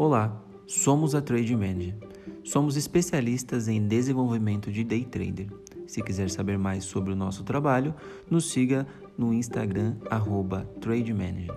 Olá, somos a Trade Manager. Somos especialistas em desenvolvimento de day trader. Se quiser saber mais sobre o nosso trabalho, nos siga no Instagram @trademanager.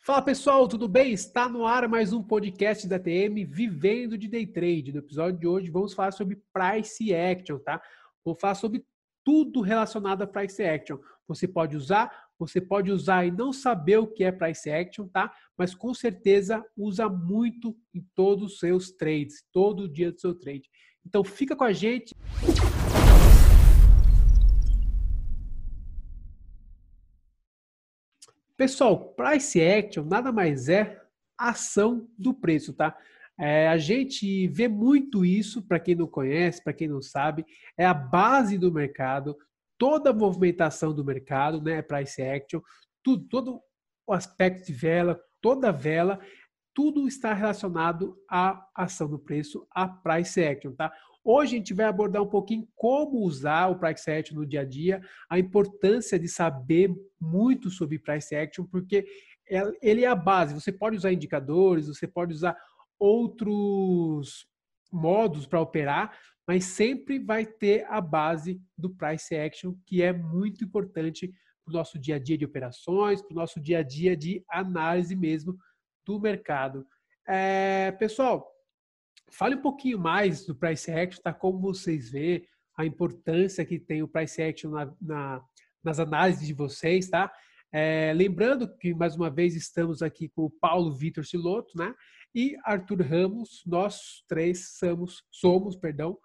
Fala pessoal, tudo bem? Está no ar mais um podcast da TM Vivendo de Day Trade. No episódio de hoje vamos falar sobre Price Action, tá? Vou falar sobre tudo relacionado a Price Action. Você pode usar você pode usar e não saber o que é price action, tá? Mas com certeza usa muito em todos os seus trades, todo dia do seu trade. Então fica com a gente. Pessoal, price action nada mais é ação do preço, tá? É, a gente vê muito isso, para quem não conhece, para quem não sabe, é a base do mercado toda a movimentação do mercado, né, price action, tudo, todo o aspecto de vela, toda a vela, tudo está relacionado à ação do preço, à price action, tá? Hoje a gente vai abordar um pouquinho como usar o price action no dia a dia, a importância de saber muito sobre price action, porque ele é a base. Você pode usar indicadores, você pode usar outros modos para operar, mas sempre vai ter a base do price action, que é muito importante para o nosso dia a dia de operações, para o nosso dia a dia de análise mesmo do mercado. É, pessoal, fale um pouquinho mais do price action, tá? Como vocês vê a importância que tem o price action na, na, nas análises de vocês, tá? É, lembrando que mais uma vez estamos aqui com o Paulo Vitor Siloto, né? E Arthur Ramos, nós três somos, somos, perdão,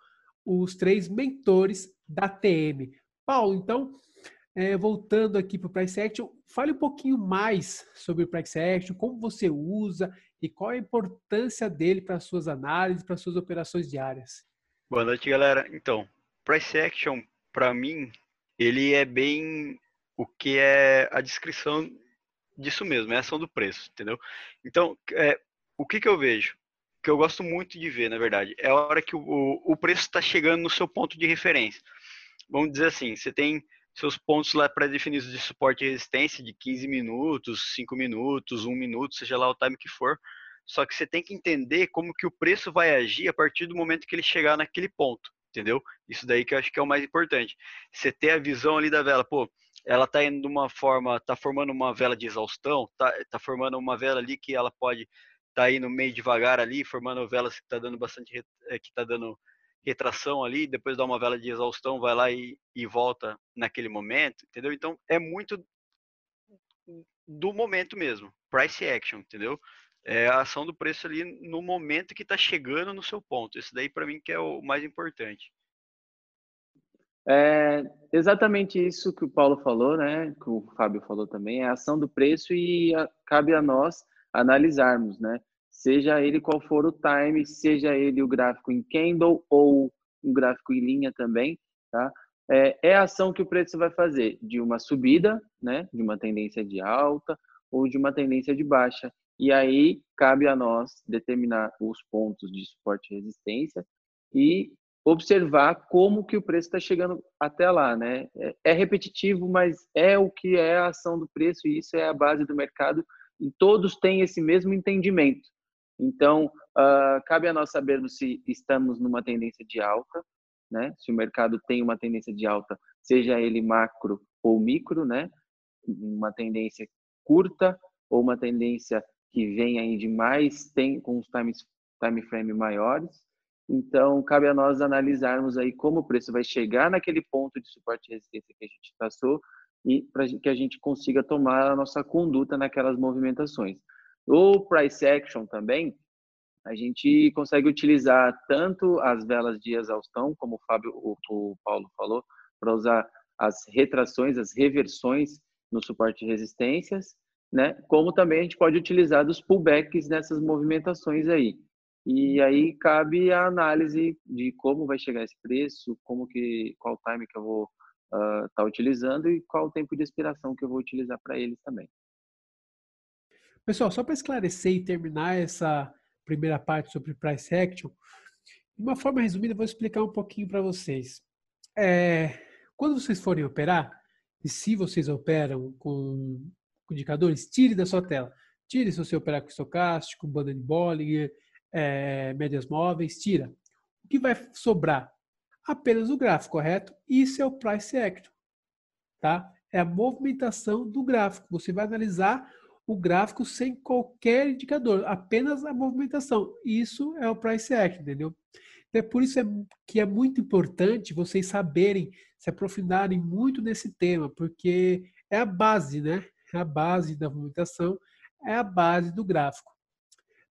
os três mentores da TM. Paulo, então, é, voltando aqui para o Price Action, fale um pouquinho mais sobre o Price Action, como você usa e qual a importância dele para as suas análises, para as suas operações diárias. Boa noite, galera. Então, Price Action, para mim, ele é bem o que é a descrição disso mesmo, é a ação do preço, entendeu? Então, é, o que, que eu vejo? Que eu gosto muito de ver, na verdade, é a hora que o, o preço está chegando no seu ponto de referência. Vamos dizer assim, você tem seus pontos lá pré-definidos de suporte e resistência de 15 minutos, 5 minutos, 1 minuto, seja lá o time que for. Só que você tem que entender como que o preço vai agir a partir do momento que ele chegar naquele ponto, entendeu? Isso daí que eu acho que é o mais importante. Você ter a visão ali da vela, pô, ela tá indo de uma forma, tá formando uma vela de exaustão, tá, tá formando uma vela ali que ela pode tá aí no meio devagar ali, formando velas que tá dando bastante, eh, que tá dando retração ali, depois dá uma vela de exaustão, vai lá e, e volta naquele momento, entendeu? Então é muito do momento mesmo, price action, entendeu? É a ação do preço ali no momento que está chegando no seu ponto. Isso daí para mim que é o mais importante. É exatamente isso que o Paulo falou, né? Que o Fábio falou também, é a ação do preço e a, cabe a nós analisarmos, né? Seja ele qual for o time, seja ele o gráfico em candle ou um gráfico em linha também, tá? É, é a ação que o preço vai fazer de uma subida, né? De uma tendência de alta ou de uma tendência de baixa. E aí cabe a nós determinar os pontos de suporte e resistência e observar como que o preço está chegando até lá, né? É, é repetitivo, mas é o que é a ação do preço e isso é a base do mercado e todos têm esse mesmo entendimento. Então, uh, cabe a nós sabermos se estamos numa tendência de alta, né? Se o mercado tem uma tendência de alta, seja ele macro ou micro, né? Uma tendência curta ou uma tendência que vem aí de mais tem com os time, time frame maiores. Então, cabe a nós analisarmos aí como o preço vai chegar naquele ponto de suporte e resistência que a gente traçou e para que a gente consiga tomar a nossa conduta naquelas movimentações. O price action também, a gente consegue utilizar tanto as velas de exaustão, como o Fábio, o, o Paulo falou, para usar as retrações, as reversões no suporte de resistências, né? Como também a gente pode utilizar dos pullbacks nessas movimentações aí. E aí cabe a análise de como vai chegar esse preço, como que qual time que eu vou está uh, utilizando e qual o tempo de expiração que eu vou utilizar para eles também. Pessoal, só para esclarecer e terminar essa primeira parte sobre price action, de uma forma resumida, eu vou explicar um pouquinho para vocês. É, quando vocês forem operar, e se vocês operam com indicadores, tire da sua tela. Tire se você operar com estocástico, banda de Bollinger, é, médias móveis, tira. O que vai sobrar? Apenas o gráfico, correto? Isso é o price action, tá? É a movimentação do gráfico. Você vai analisar o gráfico sem qualquer indicador, apenas a movimentação. Isso é o price action, entendeu? Então, é por isso é, que é muito importante vocês saberem, se aprofundarem muito nesse tema, porque é a base, né? É a base da movimentação, é a base do gráfico.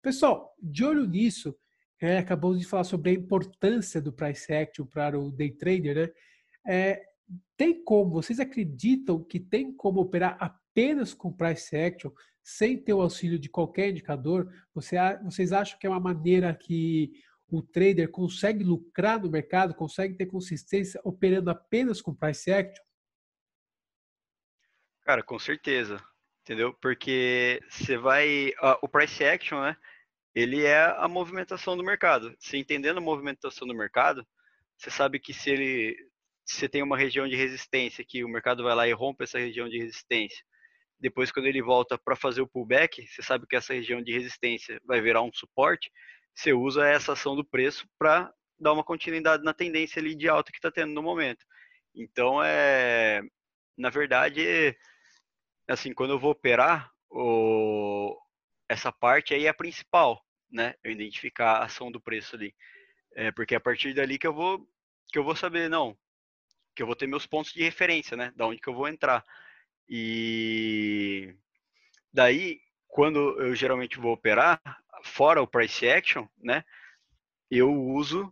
Pessoal, de olho nisso, é, acabamos de falar sobre a importância do price action para o day trader, né? É, tem como, vocês acreditam que tem como operar apenas com price action, sem ter o auxílio de qualquer indicador? Você, vocês acham que é uma maneira que o trader consegue lucrar no mercado, consegue ter consistência operando apenas com price action? Cara, com certeza, entendeu? Porque você vai, uh, o price action, né? Ele é a movimentação do mercado. Se entendendo a movimentação do mercado, você sabe que se ele, se tem uma região de resistência que o mercado vai lá e rompe essa região de resistência, depois quando ele volta para fazer o pullback, você sabe que essa região de resistência vai virar um suporte você usa essa ação do preço para dar uma continuidade na tendência ali de alta que está tendo no momento. Então, é, na verdade, assim, quando eu vou operar, o, essa parte aí é a principal, né? Eu identificar a ação do preço ali. É, porque é a partir dali que eu vou que eu vou saber, não, que eu vou ter meus pontos de referência, né? Da onde que eu vou entrar. E daí, quando eu geralmente vou operar, fora o price action, né? Eu uso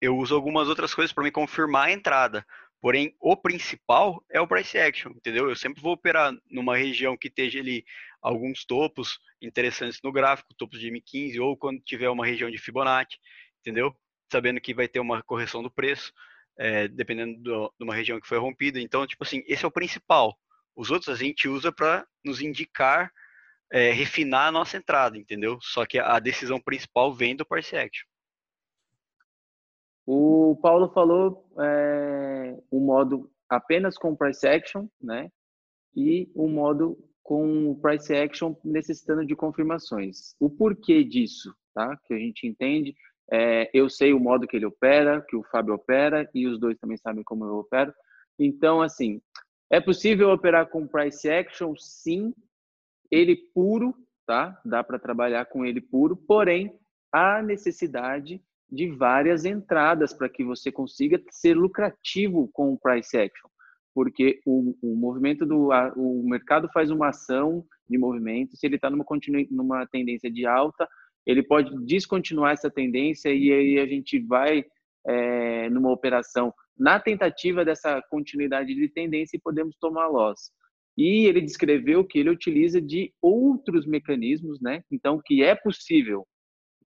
eu uso algumas outras coisas para me confirmar a entrada. Porém, o principal é o price action, entendeu? Eu sempre vou operar numa região que esteja ali alguns topos interessantes no gráfico, topos de M15 ou quando tiver uma região de Fibonacci, entendeu? Sabendo que vai ter uma correção do preço, é, dependendo do, de uma região que foi rompida. Então, tipo assim, esse é o principal. Os outros a gente usa para nos indicar é, refinar a nossa entrada, entendeu? Só que a decisão principal vem do Price Action. O Paulo falou é, o modo apenas com Price Action, né? E o modo com Price Action necessitando de confirmações. O porquê disso, tá? Que a gente entende. É, eu sei o modo que ele opera, que o Fábio opera, e os dois também sabem como eu opero. Então, assim, é possível operar com Price Action? Sim, ele puro, tá? Dá para trabalhar com ele puro, porém há necessidade de várias entradas para que você consiga ser lucrativo com o price action, porque o, o movimento do o mercado faz uma ação de movimento, se ele está numa numa tendência de alta, ele pode descontinuar essa tendência e aí a gente vai é, numa operação na tentativa dessa continuidade de tendência e podemos tomar loss. E ele descreveu que ele utiliza de outros mecanismos, né? Então, que é possível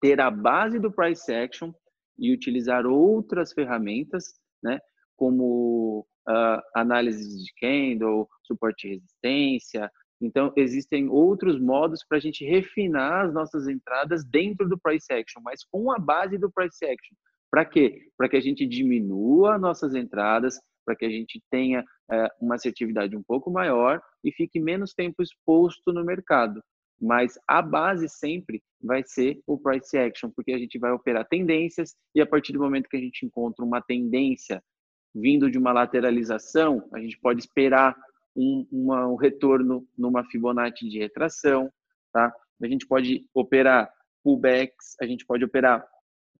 ter a base do price action e utilizar outras ferramentas, né? Como uh, análise de candle, suporte e resistência. Então, existem outros modos para a gente refinar as nossas entradas dentro do price action, mas com a base do price action. Para quê? Para que a gente diminua nossas entradas, para que a gente tenha é, uma assertividade um pouco maior e fique menos tempo exposto no mercado. Mas a base sempre vai ser o price action, porque a gente vai operar tendências e a partir do momento que a gente encontra uma tendência vindo de uma lateralização, a gente pode esperar um, uma, um retorno numa Fibonacci de retração, tá? A gente pode operar pullbacks, a gente pode operar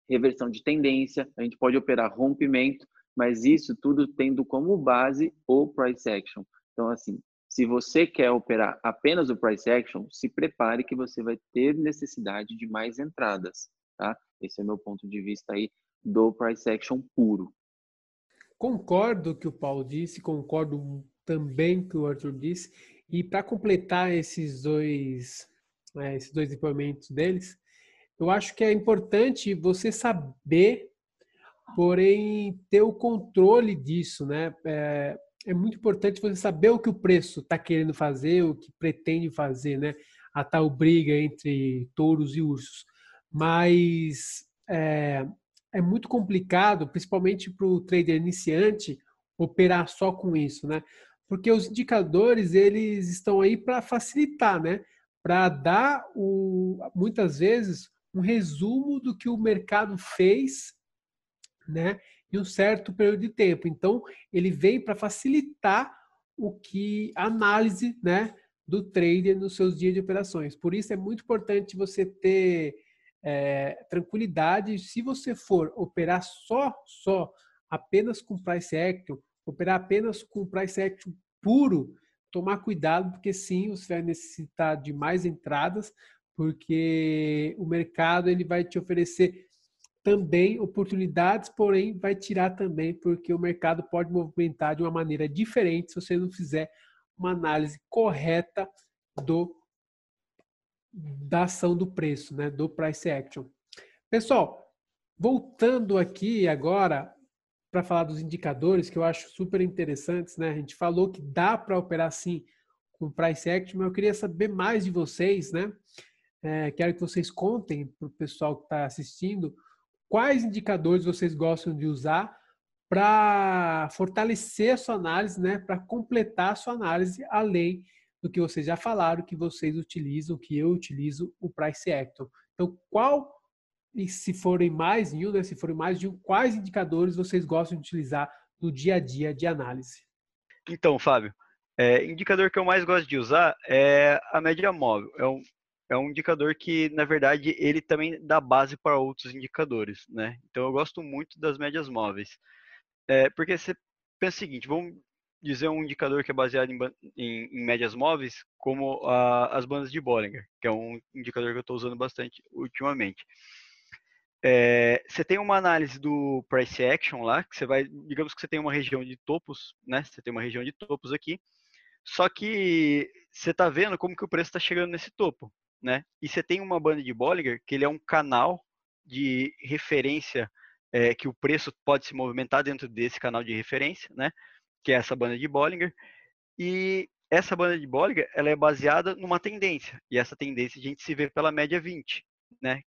reversão de tendência, a gente pode operar rompimento, mas isso tudo tendo como base o price action. Então, assim, se você quer operar apenas o price action, se prepare que você vai ter necessidade de mais entradas, tá? Esse é o meu ponto de vista aí do price action puro. Concordo que o Paulo disse, concordo também que o Arthur disse. E para completar esses dois, é, esses dois depoimentos deles, eu acho que é importante você saber porém ter o controle disso, né? É, é muito importante você saber o que o preço está querendo fazer, o que pretende fazer, né? A tal briga entre touros e ursos. Mas é, é muito complicado, principalmente para o trader iniciante, operar só com isso, né? porque os indicadores eles estão aí para facilitar, né? Para dar o, muitas vezes um resumo do que o mercado fez, né? Em um certo período de tempo. Então, ele vem para facilitar o que a análise, né? Do trader nos seus dias de operações. Por isso é muito importante você ter é, tranquilidade. Se você for operar só, só apenas com price action, operar apenas com price action puro, tomar cuidado, porque sim, você vai necessitar de mais entradas, porque o mercado ele vai te oferecer também oportunidades, porém vai tirar também, porque o mercado pode movimentar de uma maneira diferente se você não fizer uma análise correta do da ação do preço, né, do price action. Pessoal, voltando aqui agora para falar dos indicadores que eu acho super interessantes, né? A gente falou que dá para operar sim com price action, mas eu queria saber mais de vocês, né? É, quero que vocês contem para o pessoal que está assistindo quais indicadores vocês gostam de usar para fortalecer a sua análise, né? Para completar a sua análise, além do que vocês já falaram que vocês utilizam, que eu utilizo o price action. Então, qual e se forem mais de um, né, se forem mais de um, quais indicadores vocês gostam de utilizar no dia a dia de análise? Então, Fábio, é, indicador que eu mais gosto de usar é a média móvel. É um, é um indicador que, na verdade, ele também dá base para outros indicadores, né? Então, eu gosto muito das médias móveis. É, porque você pensa o seguinte, vamos dizer um indicador que é baseado em, em, em médias móveis, como a, as bandas de Bollinger, que é um indicador que eu estou usando bastante ultimamente. É, você tem uma análise do price action lá, que você vai, digamos que você tem uma região de topos, né? Você tem uma região de topos aqui, só que você está vendo como que o preço está chegando nesse topo, né? E você tem uma banda de Bollinger, que ele é um canal de referência é, que o preço pode se movimentar dentro desse canal de referência, né? Que é essa banda de Bollinger. E essa banda de Bollinger, ela é baseada numa tendência. E essa tendência a gente se vê pela média 20 né,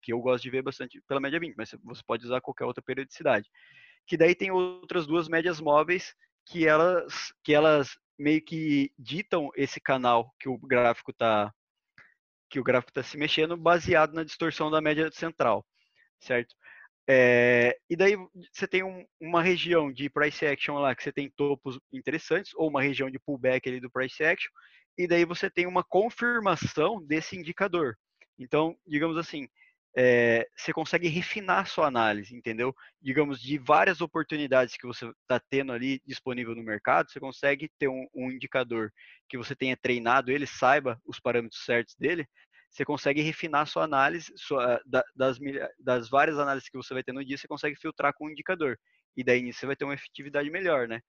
que eu gosto de ver bastante pela média 20, mas você pode usar qualquer outra periodicidade. Que daí tem outras duas médias móveis que elas, que elas meio que ditam esse canal que o gráfico está que o gráfico está se mexendo baseado na distorção da média central, certo? É, e daí você tem um, uma região de price action lá que você tem topos interessantes ou uma região de pullback ali do price action e daí você tem uma confirmação desse indicador. Então, digamos assim, é, você consegue refinar sua análise, entendeu? Digamos, de várias oportunidades que você está tendo ali disponível no mercado, você consegue ter um, um, indicador que você tenha treinado ele, saiba os parâmetros certos dele, você consegue refinar sua análise, sua, das, das várias análises que você vai ter no dia, você consegue filtrar com um indicador. E daí você vai ter uma efetividade melhor, né?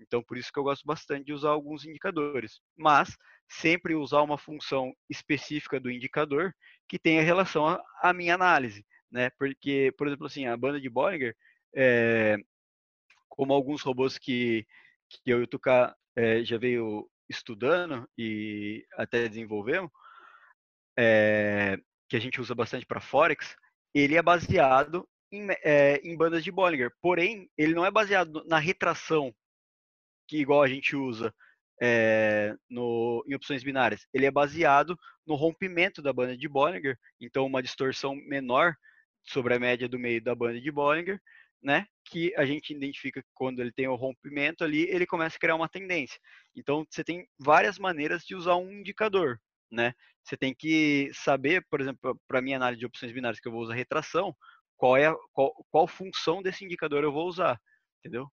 Então, por isso que eu gosto bastante de usar alguns indicadores. Mas, sempre usar uma função específica do indicador que tenha relação à minha análise, né? Porque, por exemplo, assim, a banda de Bollinger, é, como alguns robôs que, que eu e o Tuca é, já veio estudando e até desenvolvemos, é, que a gente usa bastante para Forex, ele é baseado em, é, em, bandas de Bollinger. Porém, ele não é baseado na retração que igual a gente usa é, no, em opções binárias, ele é baseado no rompimento da banda de Bollinger, então uma distorção menor sobre a média do meio da banda de Bollinger, né? Que a gente identifica que quando ele tem o rompimento ali, ele começa a criar uma tendência. Então você tem várias maneiras de usar um indicador, né? Você tem que saber, por exemplo, para minha análise de opções binárias que eu vou usar retração, qual é a, qual, qual função desse indicador eu vou usar, entendeu?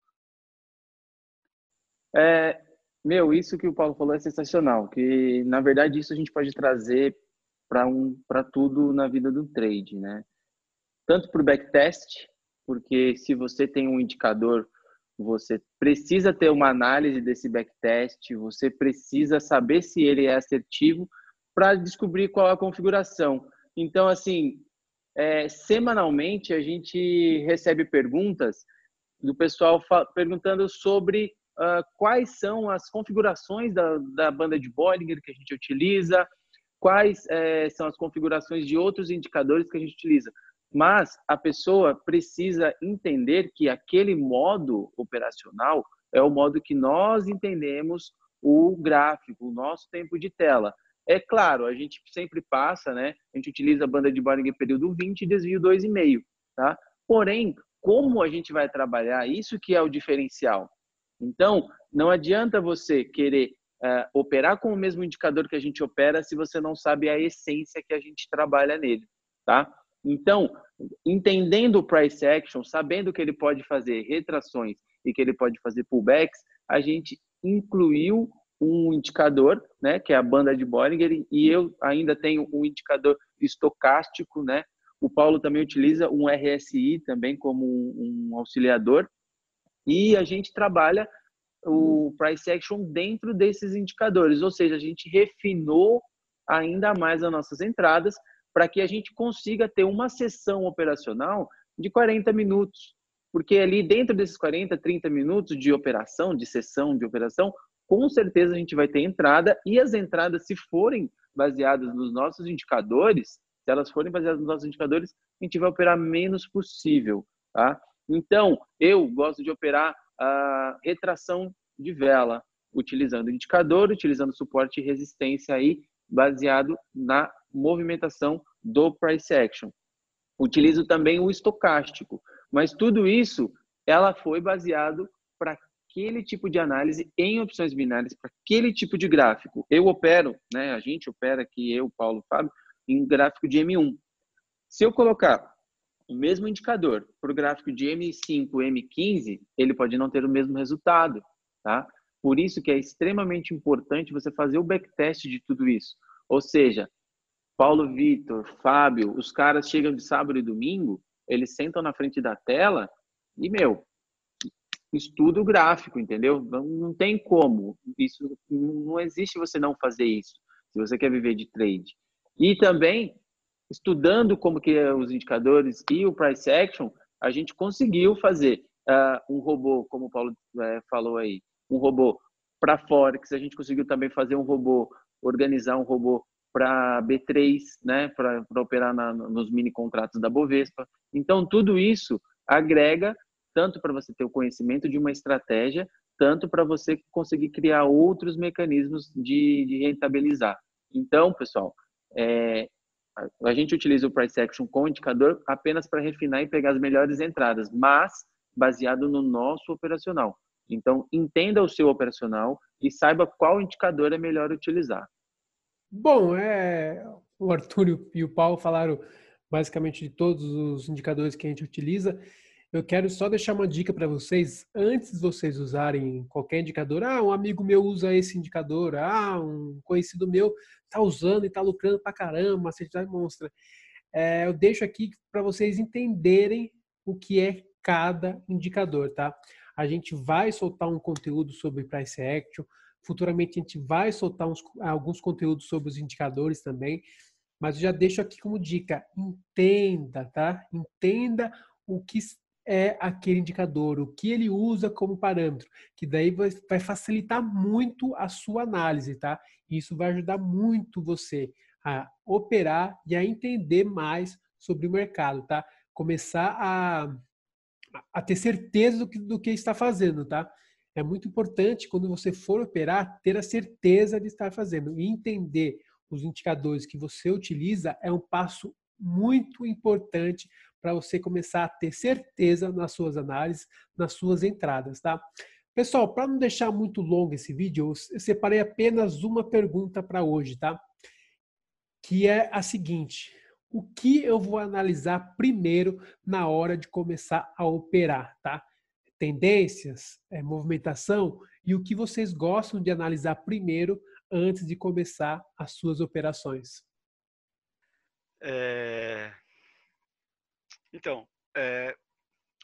É, meu, isso que o Paulo falou é sensacional, que na verdade isso a gente pode trazer para um, para tudo na vida do trade, né? Tanto para o backtest, porque se você tem um indicador, você precisa ter uma análise desse backtest, você precisa saber se ele é assertivo para descobrir qual a configuração. Então, assim, é, semanalmente a gente recebe perguntas do pessoal perguntando sobre uh, quais são as configurações da, da banda de Bollinger que a gente utiliza, quais é, são as configurações de outros indicadores que a gente utiliza. Mas a pessoa precisa entender que aquele modo operacional é o modo que nós entendemos o gráfico, o nosso tempo de tela. É claro, a gente sempre passa, né? A gente utiliza a banda de Bollinger período 20 e desvio 2,5, tá? Porém, como a gente vai trabalhar, isso que é o diferencial. Então, não adianta você querer uh, operar com o mesmo indicador que a gente opera se você não sabe a essência que a gente trabalha nele, tá? Então, entendendo o price action, sabendo que ele pode fazer retrações e que ele pode fazer pullbacks, a gente incluiu um indicador, né, que é a banda de Bollinger, e eu ainda tenho um indicador estocástico, né? O Paulo também utiliza um RSI também como um, um auxiliador, e a gente trabalha o price action dentro desses indicadores, ou seja, a gente refinou ainda mais as nossas entradas para que a gente consiga ter uma sessão operacional de 40 minutos. Porque ali dentro desses 40, 30 minutos de operação, de sessão de operação, com certeza a gente vai ter entrada e as entradas, se forem baseadas nos nossos indicadores, se elas forem baseadas nos nossos indicadores, a gente vai operar menos possível, tá? Então, eu gosto de operar a retração de vela, utilizando indicador, utilizando suporte e resistência aí, baseado na movimentação do price action. Utilizo também o estocástico, mas tudo isso ela foi baseado para aquele tipo de análise em opções binárias, para aquele tipo de gráfico. Eu opero, né, a gente opera aqui, eu, Paulo, Fábio, em gráfico de M1. Se eu colocar o mesmo indicador para o gráfico de M5, M15, ele pode não ter o mesmo resultado, tá? Por isso que é extremamente importante você fazer o backtest de tudo isso. Ou seja, Paulo Vitor, Fábio, os caras chegam de sábado e domingo, eles sentam na frente da tela e, meu, estuda o gráfico, entendeu? Não, tem como. Isso não existe você não fazer isso, se você quer viver de trade. E também, estudando como que é os indicadores e o price action, a gente conseguiu fazer uh, um robô, como o Paulo uh, falou aí, um robô para Forex, a gente conseguiu também fazer um robô, organizar um robô para B3, né, para operar na, nos mini contratos da Bovespa. Então, tudo isso agrega tanto para você ter o conhecimento de uma estratégia, tanto para você conseguir criar outros mecanismos de, de rentabilizar. Então, pessoal, é, a gente utiliza o price action com indicador apenas para refinar e pegar as melhores entradas, mas baseado no nosso operacional. Então, entenda o seu operacional e saiba qual indicador é melhor utilizar. Bom, é, o Arthur e o Paulo falaram basicamente de todos os indicadores que a gente utiliza. Eu quero só deixar uma dica para vocês, antes de vocês usarem qualquer indicador. Ah, um amigo meu usa esse indicador. Ah, um conhecido meu está usando e está lucrando para caramba, a certidão mostra. É, eu deixo aqui para vocês entenderem o que é cada indicador, tá? A gente vai soltar um conteúdo sobre price action, futuramente a gente vai soltar uns, alguns conteúdos sobre os indicadores também, mas eu já deixo aqui como dica, entenda, tá? Entenda o que é aquele indicador, o que ele usa como parâmetro, que daí vai facilitar muito a sua análise, tá? Isso vai ajudar muito você a operar e a entender mais sobre o mercado, tá? Começar a, a ter certeza do que, do que está fazendo, tá? É muito importante quando você for operar ter a certeza de estar fazendo e entender os indicadores que você utiliza é um passo muito importante para você começar a ter certeza nas suas análises, nas suas entradas, tá? Pessoal, para não deixar muito longo esse vídeo, eu separei apenas uma pergunta para hoje, tá? Que é a seguinte: o que eu vou analisar primeiro na hora de começar a operar, tá? Tendências, é, movimentação e o que vocês gostam de analisar primeiro antes de começar as suas operações. É... Então, é,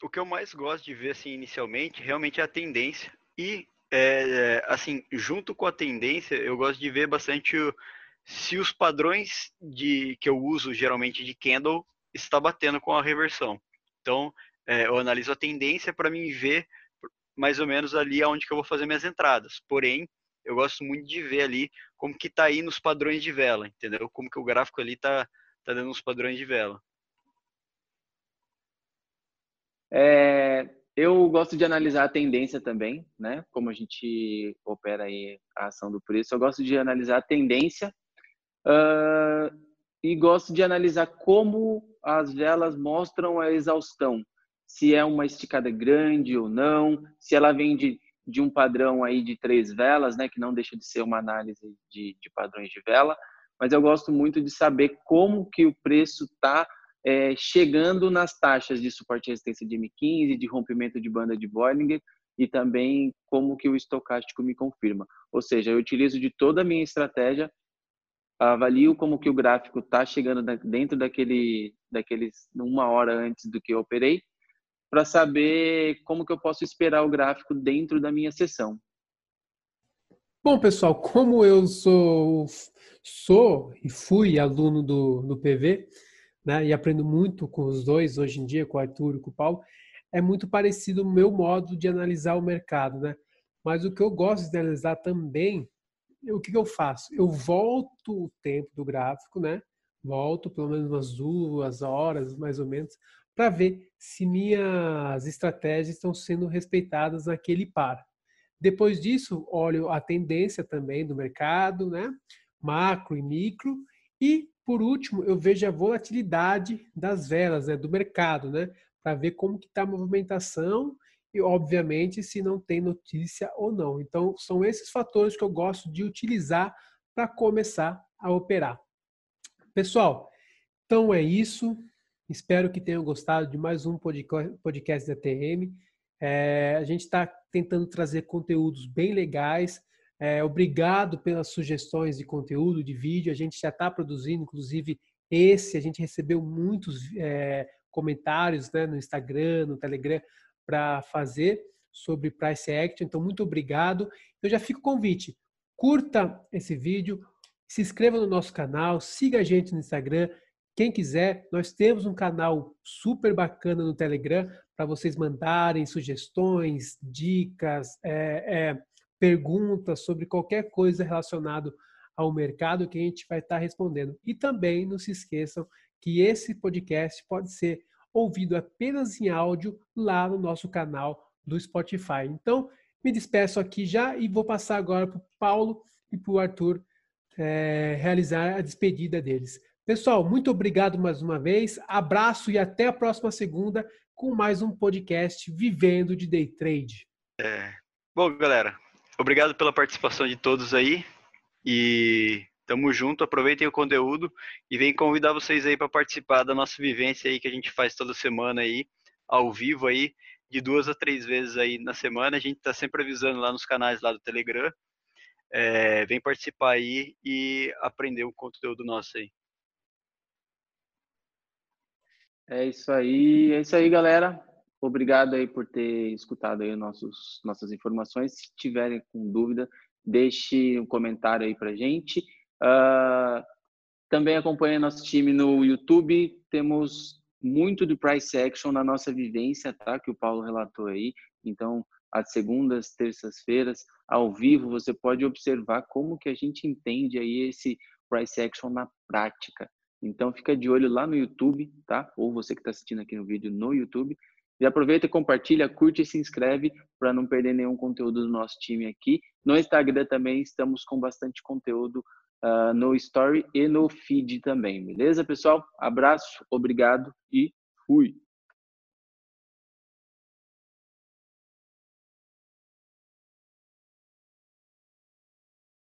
o que eu mais gosto de ver assim inicialmente realmente é a tendência e é, assim junto com a tendência eu gosto de ver bastante o, se os padrões de que eu uso geralmente de candle está batendo com a reversão. Então é, eu analiso a tendência para mim ver mais ou menos ali aonde que eu vou fazer minhas entradas. Porém eu gosto muito de ver ali como que está aí nos padrões de vela, entendeu? Como que o gráfico ali está tá dando uns padrões de vela. É, Eu gosto de analisar a tendência também, né? Como a gente opera aí a ação do preço, eu gosto de analisar a tendência uh, e gosto de analisar como as velas mostram a exaustão, se é uma esticada grande ou não, se ela vem de, de um padrão aí de três velas, né? Que não deixa de ser uma análise de, de padrões de vela, mas eu gosto muito de saber como que o preço está é, chegando nas taxas de suporte e resistência de M15, de rompimento de banda de Bollinger e também como que o estocástico me confirma. Ou seja, eu utilizo de toda a minha estratégia, avalio como que o gráfico está chegando dentro daquele, daqueles uma hora antes do que eu operei, para saber como que eu posso esperar o gráfico dentro da minha sessão. Bom, pessoal, como eu sou, sou e fui aluno do, do PV, né, e aprendo muito com os dois hoje em dia, com o Arthur e com o Paulo, é muito parecido o meu modo de analisar o mercado, né? Mas o que eu gosto de analisar também, o que, que eu faço? Eu volto o tempo do gráfico, né? Volto pelo menos umas duas horas, mais ou menos, para ver se minhas estratégias estão sendo respeitadas naquele par. Depois disso, olho a tendência também do mercado, né? Macro e micro, e por último, eu vejo a volatilidade das velas, né, do mercado, né, para ver como que está a movimentação e, obviamente, se não tem notícia ou não. Então, são esses fatores que eu gosto de utilizar para começar a operar. Pessoal, então é isso. Espero que tenham gostado de mais um podcast da TM. É, a gente está tentando trazer conteúdos bem legais é, obrigado pelas sugestões de conteúdo, de vídeo. A gente já está produzindo, inclusive esse, a gente recebeu muitos é, comentários né, no Instagram, no Telegram, para fazer sobre Price Action. Então, muito obrigado. Eu já fico convite. Curta esse vídeo, se inscreva no nosso canal, siga a gente no Instagram. Quem quiser, nós temos um canal super bacana no Telegram para vocês mandarem sugestões, dicas, é, é, perguntas sobre qualquer coisa relacionado ao mercado que a gente vai estar respondendo. E também não se esqueçam que esse podcast pode ser ouvido apenas em áudio lá no nosso canal do Spotify. Então, me despeço aqui já e vou passar agora para o Paulo e para o Arthur é, realizar a despedida deles. Pessoal, muito obrigado mais uma vez. Abraço e até a próxima segunda com mais um podcast Vivendo de Day Trade. É. Bom, galera, Obrigado pela participação de todos aí. E tamo junto, aproveitem o conteúdo e vem convidar vocês aí para participar da nossa vivência aí que a gente faz toda semana aí, ao vivo aí, de duas a três vezes aí na semana. A gente está sempre avisando lá nos canais lá do Telegram. É, vem participar aí e aprender o conteúdo nosso aí. É isso aí, é isso aí, galera. Obrigado aí por ter escutado aí nossos, nossas informações. Se tiverem com dúvida, deixe um comentário aí para gente. Uh, também acompanhe nosso time no YouTube. Temos muito de price action na nossa vivência, tá? Que o Paulo relatou aí. Então, às segundas, terças-feiras, ao vivo, você pode observar como que a gente entende aí esse price action na prática. Então, fica de olho lá no YouTube, tá? Ou você que está assistindo aqui no vídeo no YouTube. E aproveita, compartilha, curte e se inscreve para não perder nenhum conteúdo do nosso time aqui. No Instagram também estamos com bastante conteúdo uh, no Story e no feed também, beleza, pessoal? Abraço, obrigado e fui!